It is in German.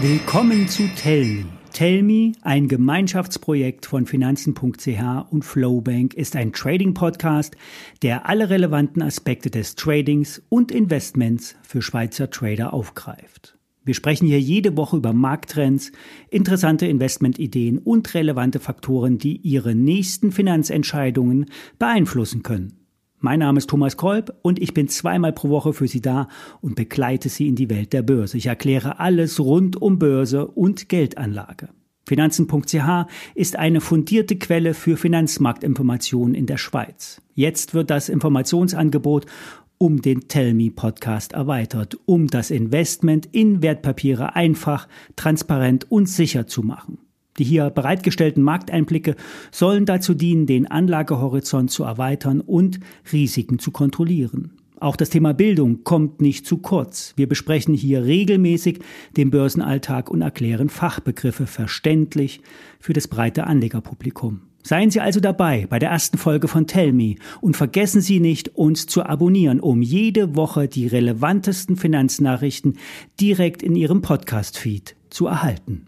Willkommen zu Tellme. Tellme, ein Gemeinschaftsprojekt von Finanzen.ch und Flowbank, ist ein Trading-Podcast, der alle relevanten Aspekte des Tradings und Investments für Schweizer Trader aufgreift. Wir sprechen hier jede Woche über Markttrends, interessante Investmentideen und relevante Faktoren, die Ihre nächsten Finanzentscheidungen beeinflussen können. Mein Name ist Thomas Kolb und ich bin zweimal pro Woche für Sie da und begleite Sie in die Welt der Börse. Ich erkläre alles rund um Börse und Geldanlage. Finanzen.ch ist eine fundierte Quelle für Finanzmarktinformationen in der Schweiz. Jetzt wird das Informationsangebot um den Tell Me Podcast erweitert, um das Investment in Wertpapiere einfach, transparent und sicher zu machen. Die hier bereitgestellten Markteinblicke sollen dazu dienen, den Anlagehorizont zu erweitern und Risiken zu kontrollieren. Auch das Thema Bildung kommt nicht zu kurz. Wir besprechen hier regelmäßig den Börsenalltag und erklären Fachbegriffe verständlich für das breite Anlegerpublikum. Seien Sie also dabei bei der ersten Folge von Tell Me und vergessen Sie nicht, uns zu abonnieren, um jede Woche die relevantesten Finanznachrichten direkt in Ihrem Podcast-Feed zu erhalten.